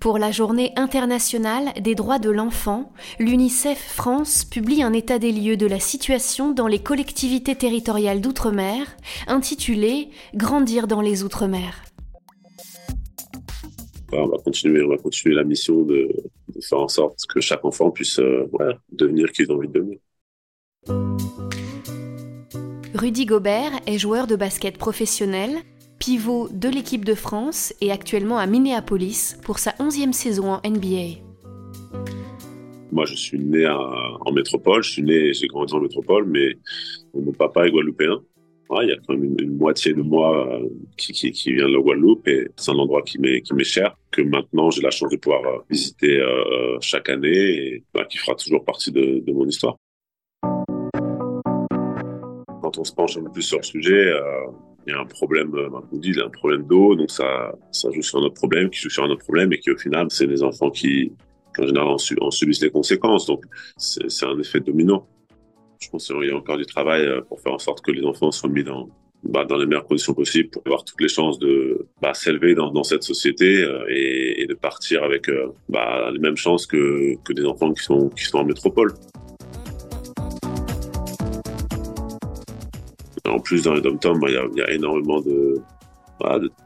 Pour la journée internationale des droits de l'enfant, l'UNICEF France publie un état des lieux de la situation dans les collectivités territoriales d'outre-mer, intitulé Grandir dans les outre-mer. On va continuer, on va continuer la mission de, faire en sorte que chaque enfant puisse euh, devenir qui il a envie de devenir. Rudy Gobert est joueur de basket professionnel pivot de l'équipe de France et actuellement à Minneapolis pour sa onzième saison en NBA. Moi, je suis né en métropole. Je suis né, j'ai grandi en métropole, mais mon papa est guadeloupéen. il y a quand même une, moitié de moi euh, qui, vient de la Guadeloupe et c'est un endroit qui m'est qui m'est cher que maintenant j'ai la chance de pouvoir euh, visiter euh, chaque année et bah, qui fera toujours partie de, mon histoire. Quand on se penche un peu plus sur le sujet, il y a un problème, euh, on dit, il y a un problème d'eau, donc ça, ça joue sur un autre problème, qui joue sur un autre problème, et qui au final, c'est les enfants qui, en général, en, subissent les conséquences. Donc, c'est un effet dominant. Je pense qu'il y a encore du travail euh, pour faire en sorte que les enfants soient mis dans, bah, dans les meilleures conditions possibles pour avoir toutes les chances de bah, s'élever dans, dans, cette société euh, et, et, de partir avec bah, les mêmes chances que, que des enfants qui sont, qui sont en métropole. En plus, dans les dom bah, il y, a énormément de,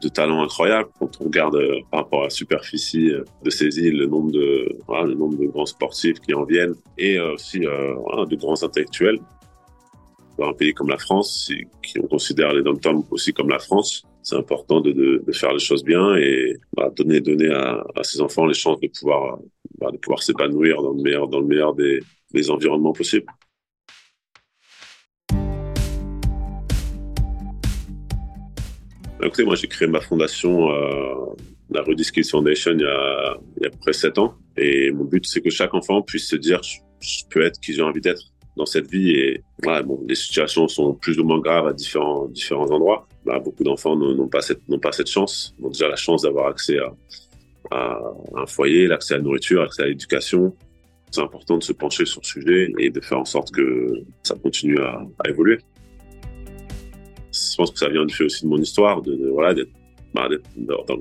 de, talents incroyables. Quand on regarde euh, par rapport à la superficie euh, de ces îles, le nombre de, le nombre de grands sportifs qui en viennent et euh, aussi de grands intellectuels. Dans un pays comme la France, qui on considère les dom aussi comme la France, c'est important de, faire les choses bien et bah, donner, donner à, ces enfants les chances de pouvoir, bah, de pouvoir s'épanouir dans le meilleur, dans le meilleur des, des environnements possibles. Écoutez, moi, j'ai créé ma fondation, euh, la Rudy Skills Foundation, il y a, il y a près sept ans. Et mon but, c'est que chaque enfant puisse se dire, je, peux être qui j'ai envie d'être dans cette vie. Et bon, les situations sont plus ou moins graves à différents, différents endroits. Bah, beaucoup d'enfants n'ont pas cette, pas cette chance. Ils ont déjà la chance d'avoir accès à, à un foyer, l'accès à la nourriture, l'accès à l'éducation. C'est important de se pencher sur le sujet et de faire en sorte que ça continue à, à évoluer je pense que ça vient du fait aussi de mon histoire, de, voilà, d'être, bah,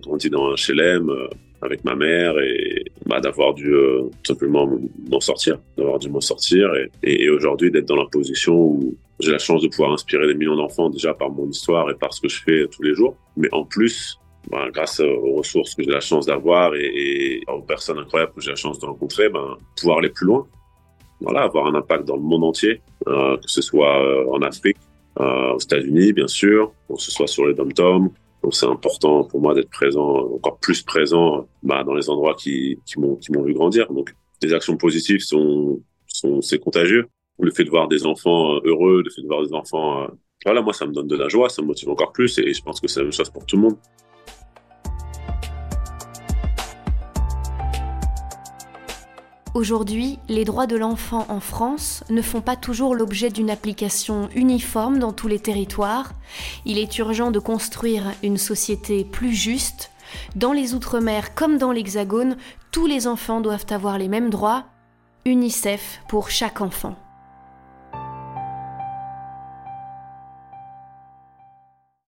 grandi dans un HLM euh, avec ma mère et bah, d'avoir dû euh, simplement m'en sortir, d'avoir dû m'en sortir et, aujourd'hui d'être dans la position où j'ai la chance de pouvoir inspirer des millions d'enfants déjà par mon histoire et par ce que je fais tous les jours, mais en plus bah, grâce aux ressources que j'ai la chance d'avoir et, aux personnes incroyables que j'ai la chance de rencontrer, ben, pouvoir aller plus loin. Voilà, avoir un impact dans le monde entier, euh, que ce soit euh, en Afrique, aux États-Unis, bien sûr, que ce soit sur les dom-toms. Donc c'est important pour moi d'être présent, encore plus présent bah, dans les endroits qui, qui m'ont vu grandir. Donc des actions positives sont, sont c'est contagieux. Le fait de voir des enfants heureux, le fait de voir des enfants, euh, voilà, moi ça me donne de la joie, ça me motive encore plus et je pense que c'est la même chose pour tout le monde. Aujourd'hui, les droits de l'enfant en France ne font pas toujours l'objet d'une application uniforme dans tous les territoires. Il est urgent de construire une société plus juste. Dans les Outre-mer comme dans l'Hexagone, tous les enfants doivent avoir les mêmes droits. UNICEF pour chaque enfant.